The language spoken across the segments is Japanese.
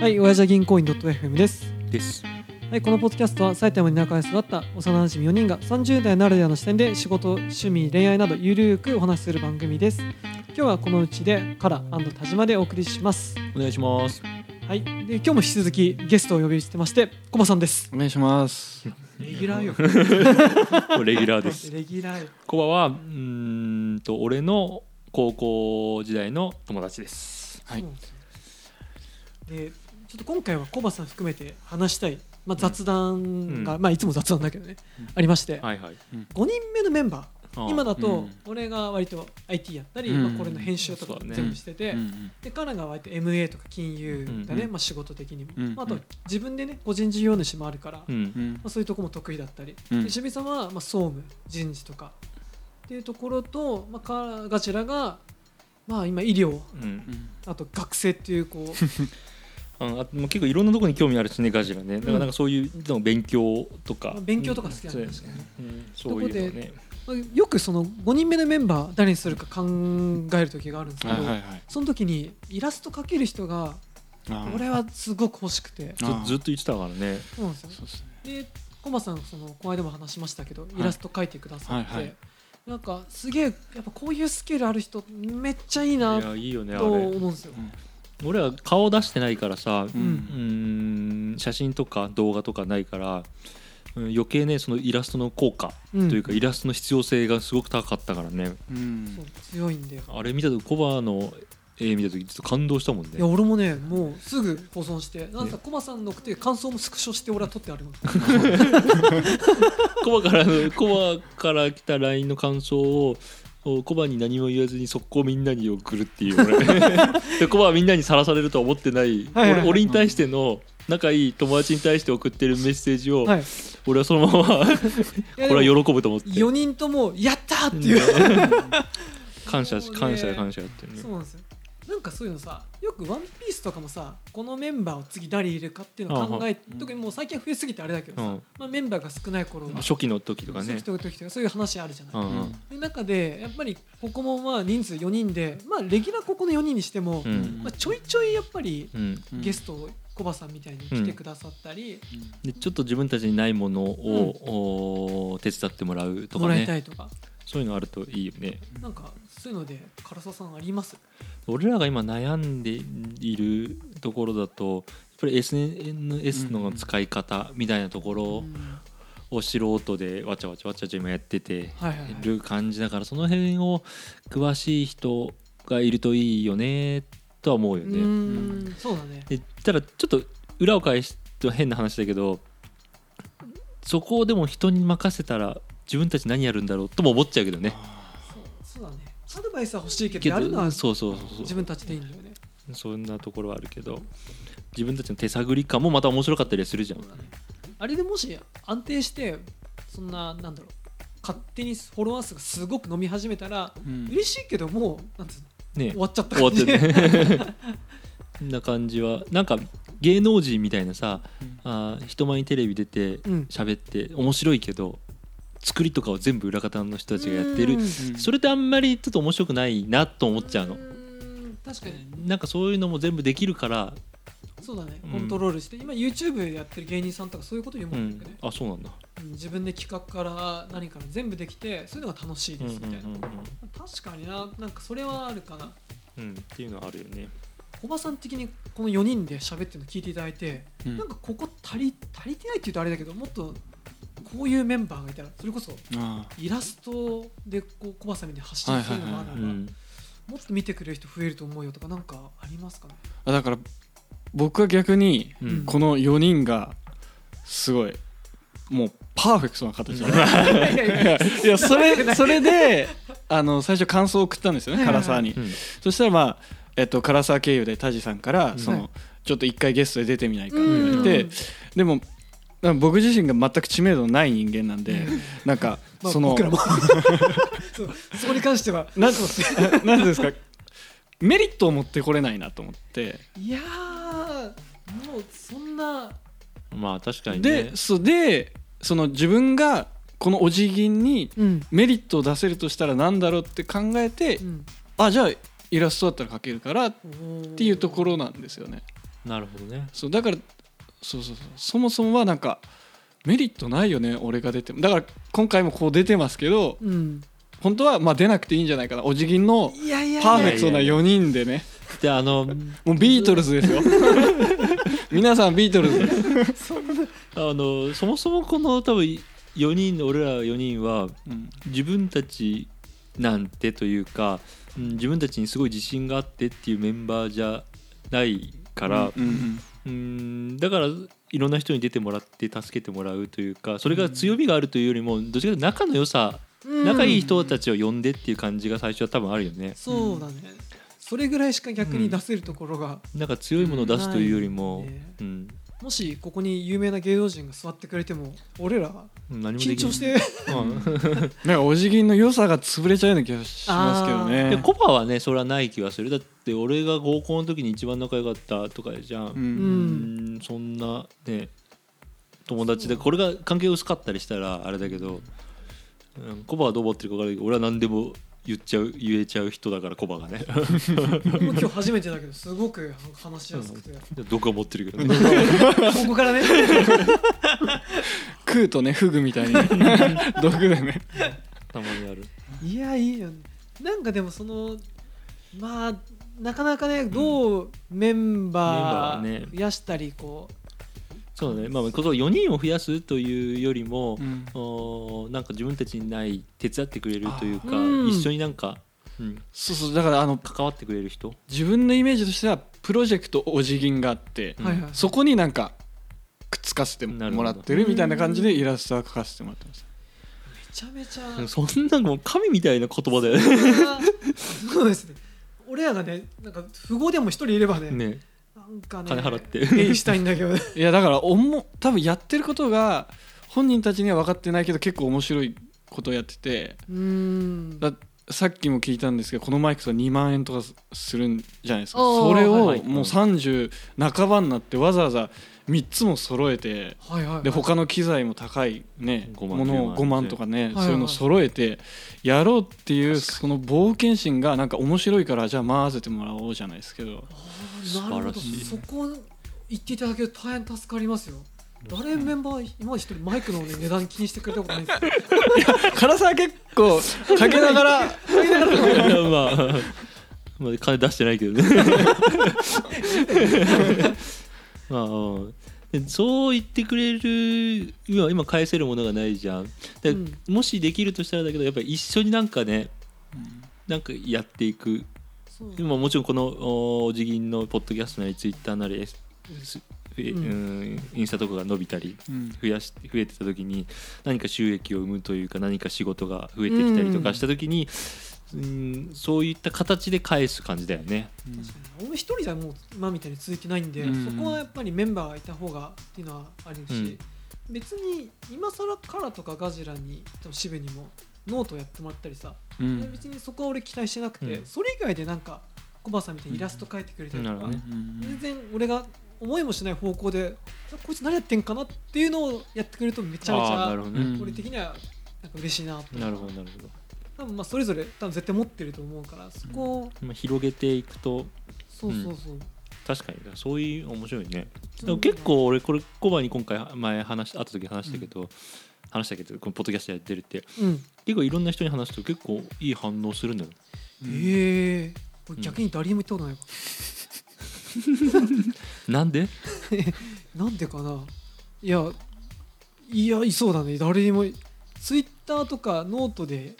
はい、親父は銀行員 .fm です。です。はい、このポッドキャストは埼玉に仲良し育った幼馴染4人が30代ならではの視点で仕事、趣味、恋愛などゆるーくお話しする番組です。今日はこのうちでカラ田島でお送りします。お願いします。はい、で今日も引き続きゲストをお呼びしてまして、コバさんです。お願いします。レギュラーよ。レギュラーです。レギュラーよ。コバはうーんと俺の高校時代の友達です。はいで、ちょっと今回はコバさん含めて話したい、まあ、雑談が、うまあいつも雑談だけどね、うん。ありまして、はいはい。5人目のメンバー。今だとうん。俺が割と IT やったり、うん。まあ、これの編集とか全部してて、うんで彼が割と MA とか金融だね、うんまあ、仕事的にも、うんまあ、あと自分でね個人事業主もあるから、まあ、そういうとこも得意だったり、うん。でさんはまあ総務人事とかっていうところと、まあ、かガチラが、まあ、今医療うん。あと学生っていうこう ああもう結構いろんなところに興味あるしねガジラね。だからなんかそういうの勉強とか。勉強とか好きなんだうん確かにねうんそういうのね。まあよくその5人目のメンバー誰にするか考える時があるんですけど、はいはいはい。その時にイラスト描ける人が俺はすごく欲しくて。ずずっと言ってたからね。そうなんですよですね。でコマさんそのこの間でも話しましたけど、イラスト描いてくださって、はいはいなんかすげえやっぱこういうスキルある人めっちゃいいないやいいよねあとれ。思うんですよ。俺は顔出してないからさ。ううんうーん写真とか動画とかないから、うん、余計ねそのイラストの効果うんというか、イラストの必要性がすごく高かったからねうんそう強いんだよ。あれ見た時コバの絵見た時ちょっと感動したもんねいや俺もねもうすぐ保存してなんかコマさんのって感想もスクショして俺は撮ってあるの。コバからのコバから来た LINE の感想をおコバに何も言わずに速攻みんなに送るっていう俺 でコバはみんなにさらされるとは思ってないはいはいはい俺俺に対しての仲いい友達に対して送ってるメッセージを、はい。俺はそのままこれは4喜ぶと思って人ともやったーっていう。感謝感謝感謝ってねそうなんですよ。なんかそういうのさよく「ワンピースとかもさこのメンバーを次誰入れるかっていうのを考えうん特にもう最近は増えすぎてあれだけどさ、うん。まあ、メンバーが少ない頃は初期の時とかね。そういう時とかそういう話あるじゃない。うんうん。で中でやっぱりここもまあ人数4人でまあレギュラーここの4人にしても、うん。まあ、ちょいちょいやっぱりゲストコバさんみたいに来てくださったり、でちょっと自分たちにないものを、お手伝ってもらうともらいかねたいとかそういうのあるといいよね。なんかそういうので唐沢さんあります？俺らが今悩んでいるところだとやっぱり SNS の使い方みたいなところうんを素人でわちゃわちゃわちゃわちゃ今やっててる感じだからその辺を詳しい人がいるといいよねとは思うようね。ーんそうだね。でただちょっと裏を返すと変な話だけどそこをでも人に任せたら自分たち何やるんだろうとも思っちゃうけどね。そうそうだね。アドバイスは欲しいけけどやるのはどそうそうそう自分たちでいいんだよね。そんなところはあるけど自分たちの手探り感もまた面白かったりするじゃん。ねあれでもし安定してそんななんだろう勝手にフォロワー数がすごく伸び始めたらうん。嬉しいけどもうなんつうのね終わっちゃった。終わ感じってね。こんな感じはなんか芸能人みたいなさあー人前にテレビ出てうん。喋って面白いけど作りとかを全部裏方の人たちがやってる。うん。それってあんまりちょっと面白くないなと思っちゃうの。確かに。なんかそういうのも全部できるから、そうだね。うん。コントロールして、今 YouTube でやってる芸人さんとかそういうこと言ううんもん。ね、あそうなんだ、うん。自分で企画から何から全部できてそういうのが楽しいうんうんですみたいな、確かにな。なんかそれはあるかな。うん。うん、っていうのはあるよね。小葉さん的にこの4人で喋ってるの聞いていただいて、うん。なんかここ足り足りてないって言うとあれだけどもっとこういうメンバーがいたらそれこそあイラストでこう小葉さんに発信するのもあるから、うんもっと見てくれる人増えると思うよとかなんかありますかね、あだから僕は逆にうん。この4人がすごいもうパーフェクトな形で、いやそれそれであの最初感想を送ったんですよね唐沢に、うん。そしたらまあえっと唐沢経由でタジさんからその、はい。ちょっと一回ゲストで出てみないかって言われて、うん。でも僕自身が全く知名度のない人間なんで、なんかまあ、その、僕らも。そこに関しては。なんなんていうんですかメリットを持ってこれないなと思って。いやーもうそんな。まあ確かにね。でそうでその自分がこのお辞儀にうん、メリットを出せるとしたらなんだろうって考えて、うん、あじゃあイラストだったら描けるからっっていうところなんですよね。なるほどね。そうだからそうそうそう。そもそもはなんかメリットないよね俺が出ても。だから今回もこう出てますけどうん。本当はまあ出なくていいんじゃないかな。お辞儀のパーフェクトな4人でね。であのもうビートルズですよ。皆さんビートルズ。です、あのそもそもこの多分4人俺ら4人はうん。自分たちなんてというか、うん、自分たちにすごい自信があってっていうメンバーじゃないから、うんうんうんだからいろんな人に出てもらって助けてもらうというかそれが強みがあるというよりもどっちかというと仲の良さ、仲いい人たちを呼んでっていう感じが最初は多分あるよね。そうだね。それぐらいしか逆に出せるところが、なんか強いものを出すというよりも、ねうん、もしここに有名な芸能人が座ってくれても俺ら緊張して。うん。なんかお辞儀の良さが潰れちゃうような気がしますけどでねコパはねそれはない気がする。だって俺が合コンの時に一番仲良かったとかじゃん、ううん。んそんなね友達でこれが関係薄かったりしたらあれだけど、うん、コバはどう思ってるか分からないけど俺は何でも言っちゃう言えちゃう人だからコバがね。今日初めてだけどすごく話しやすくて、毒は持ってるけどね。ここからね 食うとねフグみたいに。毒でね。たまにある。いやいいよ。なんかでもそのまあなかなかねどうメンバメンバーね。ー増やしたりこう。そうね。まあここ4人を増やすというよりも、うん。おーなんか自分たちにない手伝ってくれるというか、うん。一緒になんか、うん、そうそう。だからあの関わってくれる人？自分のイメージとしてはプロジェクトお辞儀があって、うんはいはい。そこになんかくっつかせてもらってるみたいな感じでイラストは描かせてもらってます。めちゃめちゃ。そんなもう神みたいな言葉だよね。そうですね。俺らがねなんか富豪でも一人いればねね。なんかね金払って。ペイしたいんだけど。いやだからおも多分やってることが本人たちには分かってないけど結構面白いことをやってて。うーん。ださっきも聞いたんですけどこのマイクさ2万円とかするんじゃないですか。それをはいはい。もう30半ばになってわざわざ3つも揃えてはいはいはい。で他の機材も高いね5万ものを10 5万万とかねはいそういうの揃えてやろうっていうその冒険心がなんか面白いからじゃあ混ぜてもらおうじゃないですけど。あーなるほど素晴らしい。そこ言っていただけると大変助かりますよ。誰メンバー今一人マイクの、ね、値段気にしてくれたことないんです。よ唐沢結構かけながら。まあまあ金出してないけどね。まあそう言ってくれる今今返せるものがないじゃん。で、うん。もしできるとしたらだけどやっぱり一緒になんかねなんかやっていく。今もちろんこのおお辞儀のポッドキャストなりツイッターなり、うん。うんインスタとかが伸びたりうん。増やし増えてた時に何か収益を生むというか何か仕事が増えてきたりとかした時に、うん、そういった形で返す感じだよね。確かに俺一人じゃもう今みたいに続いてないんで、うん。そこはやっぱりメンバーがいた方がっていうのはあるし、うん。別に今更カラとかガジラにでも渋にもノートやってもらったりさ、うん。別にそこは俺期待してなくて、うん。それ以外でなんかコバさんみたいにイラスト描いてくれたりとか、ね。全然俺が思いもしない方向でこいつ何やってんかなっていうのをやってくれるとめちゃめちゃね、うん。俺的にはなんか嬉しいなとなるほどなるほど、多分まあそれぞれ多分絶対持ってると思うからそこを、まあ、広げていくと。そうそうそう、確かに。そういう面白いね。でも結構俺これコバに今回前話し会った時話したけど、話したけどこのポッドキャストやってるって。うん。結構いろんな人に話すと結構いい反応するんだよ。ええ。これ逆に誰にも言ったことないわ、なんで？なんでかな。いやいやいそうだね。誰にもツイッターとかノートで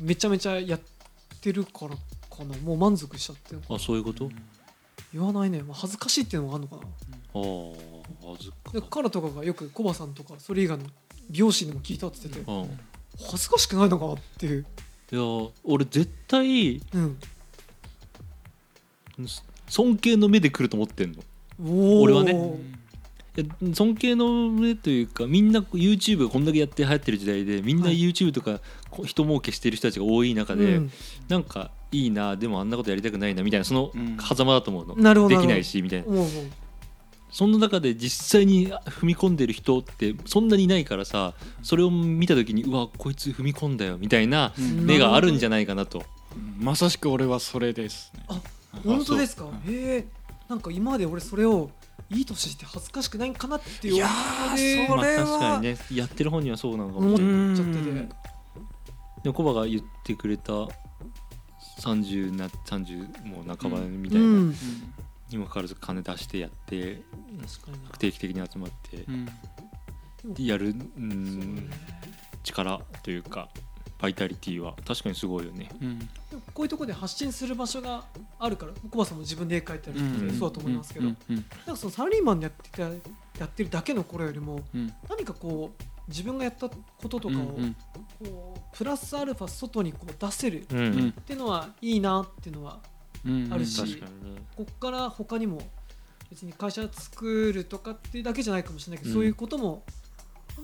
めちゃめちゃやってるからかな。もう満足しちゃって。るあそういうこと、言わないね、まあ、恥ずかしいっていうのもあるのかな。ああ恥ずか。でカラとかがよくコバさんとかそれ以外の美容師にも聞いたって言ってて、うん。恥ずかしくないのかなっていう、いや俺絶対うん、尊敬の目で来ると思ってんの。俺はね尊敬の目というかみんな YouTube がこんだけやって流行ってる時代でみんなはい。YouTube とかこ人儲けしてる人たちが多い中で、うん。なんかいいなでもあんなことやりたくないなみたいなそのうん。狭間だと思うの、なるほど。できないしみたいな。そんな中で実際に踏み込んでる人ってそんなにいないからさそれを見た時にうわこいつ踏み込んだよみたいなうん。目があるんじゃないかなと。まさしく俺はそれですね。あ本当ですか？へえなんか今まで俺それをいい年して恥ずかしくないんかなっていういやーそれはまあ確かにね。やってる本人はそうなのかも思っしれない。ちゃっててうんでもコバが言ってくれた30な30もう半ばみたいな、うん。にもかかわらず金出してやって確かにな定期的に集まってうん。やるうんね力というかバイタリティは。確かにすごいよね。うん。でもこういうところで発信する場所があるからコバさんも自分で絵描いたりそうだと思いますけど、なんかそのサラリーマンでやってたやってるだけの頃よりもうん。何かこう自分がやったこととかをうんこうプラスアルファ外にこう出せるっていうのはいいなっていうのはうん。あるし。こっから他にも別に会社作るとかっていうだけじゃないかもしれないけど、うん。そういうことも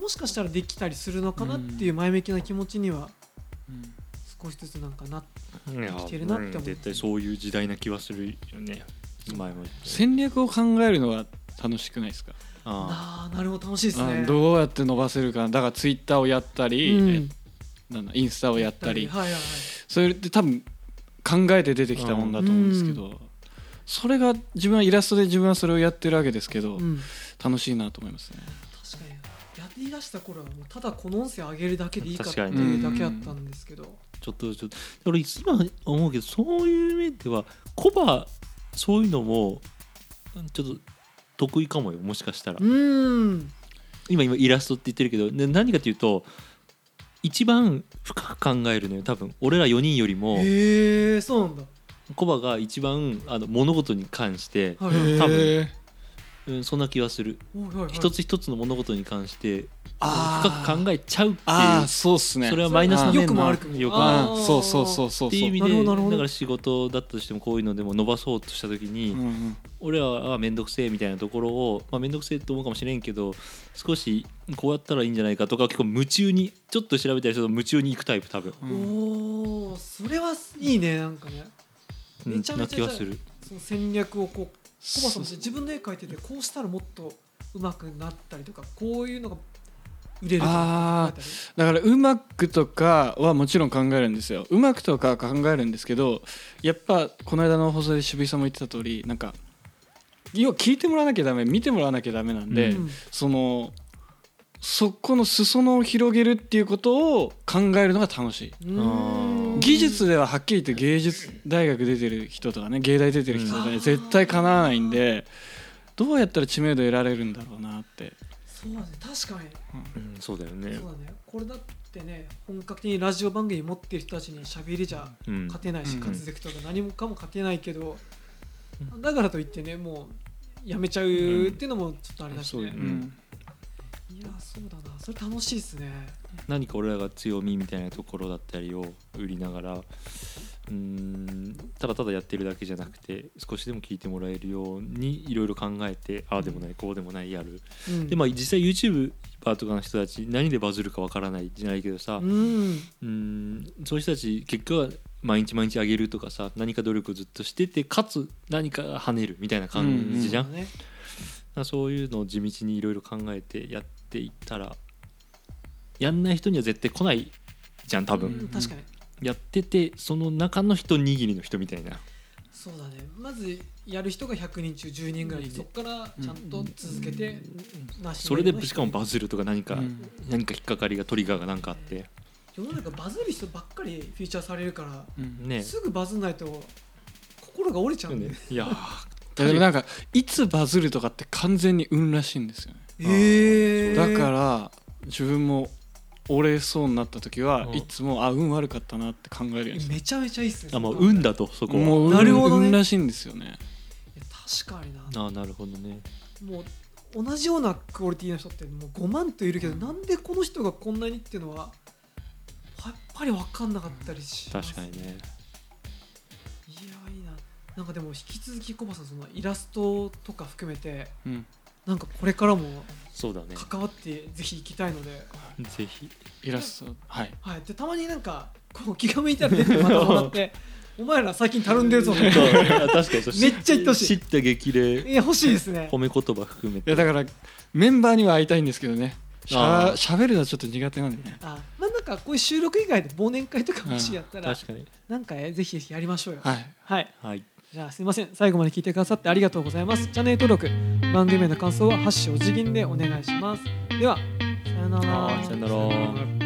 もしかしたらできたりするのかなっていう前向きな気持ちにはうん少しずつなんかなきてるなって思う。うん絶対そういう時代な気はするよね。前も戦略を考えるのは楽しくないですか？ああ。ーなるほど楽しいですね。あどうやって伸ばせるかだからツイッターをやったり、うん。えなんだインスタをやったり。はいはいはい。それって多分考えて出てきたもんだと思うんですけど、それが自分はイラストで自分はそれをやってるわけですけど、うん。楽しいなと思いますね。確かに。やりだした頃はもうただこの音声上げるだけでいいかっていうだけだったんですけど、ちょっとちょっと俺今思うけどそういう面ではコバそういうのもちょっと得意かもよもしかしたら、うん。今今イラストって言ってるけどで何かっていうと一番深く考えるのよ多分。俺ら4人よりも。へえそうなんだ。コバが一番あの物事に関して、多分うん、そんな気はする。はいはい一つ一つの物事に関して深く考えちゃうってああいうそうっすね。それはマイナスな面よくも悪くも。よくある。あーあーそうそうそうそう。っていう意味でだから仕事だったとしてもこういうのでも伸ばそうとした時に、うんうん俺らは面倒くせえみたいなところを、まあ、面倒くせえと思うかもしれんけど少しこうやったらいいんじゃないかとか結構夢中にちょっと調べたりすると夢中に行くタイプ多分、うんおおそれはいいねなんかね。うんなめちゃめちゃ気はする。その戦略をこうコバさんも自分で絵描いててこうしたらもっと上手くなったりとかこういうのが売れるあだからうまくとかはもちろん考えるんですよ。うまくとかは考えるんですけどやっぱこの間の放送で渋井さんも言ってた通りなんか要は聞いてもらわなきゃダメ見てもらわなきゃダメなんで、うん。そのそこの裾野を広げるっていうことを考えるのが楽しい。うん技術でははっきり言って芸術大学出てる人とかね芸大出てる人とかうん。ね絶対かなわないんでどうやったら知名度得られるんだろうなって、そうだね確かに。うん、そうだよね。そうだね。これだってね本格的にラジオ番組持ってる人たちに喋りじゃうん。勝てないし、うん。滑舌とか何もかも勝てないけど、だからといってねもうやめちゃうっていうのもちょっとあれだしね、そうだね。うんいやそうだな。それ楽しいですね。何か俺らが強みみたいなところだったりを売りながらうーんただただやってるだけじゃなくて少しでも聞いてもらえるようにいろいろ考えてああでもないこうでもないやる。うん。でまあ実際 YouTuber とかの人たち何でバズるかわからないじゃないけどさうん。うーんそういう人たち結果は毎日毎日上げるとかさ何か努力をずっとしててかつ何かが跳ねるみたいな感じじゃん、そうだね。そういうのを地道にいろいろ考えてやっていったらやんない人には絶対来ないじゃん多分、うん確かに。やっててその中の一握りの人みたいな。そうだね。まずやる人が100人中10人ぐらいでそこからちゃんと続けてなしそれでしかもバズるとか何か、うん。何か引っかかりがトリガーが何かあって。世の中バズる人ばっかりフィーチャーされるからうん。ねすぐバズんないと心が折れちゃうんだよねいやいやでもなんかいつバズるとかって完全に運らしいんですよねええだから自分も折れそうになった時はうん。いつもあ運悪かったなって考えるようにしてめちゃめちゃいいっすねあもう運だとそこは。もう運なるほどね。運らしいんですよね。いや確かにな。あなるほどね。もう同じようなクオリティの人ってもう5万といるけどなんでこの人がこんなにっていうのはやっぱり分かんなかったりします。確かにね。いやいいな。なんかでも引き続きコバさんそのイラストとか含めてうんなんかこれからもそうだね。関わってぜひ行きたいので、ぜひイラストはい。はい、でたまになんかこう気が向いたら出てまたもらって お前ら最近たるんでるぞそう。確かにそう。めっちゃ言ってほしい。知った激励。いや欲しいですね。褒め言葉含めて。いやだからメンバーには会いたいんですけどね。しゃしゃべるのはちょっと苦手なんでね。あまあなんかこういう収録以外で忘年会とかもしやったら確かに。なんかえぜひやりましょうよ。はい。はい。はいじゃあすいません。最後まで聞いてくださってありがとうございます。チャンネル登録番組への感想は「ハッシュお辞儀」でお願いします。ではさようなら。さよなら。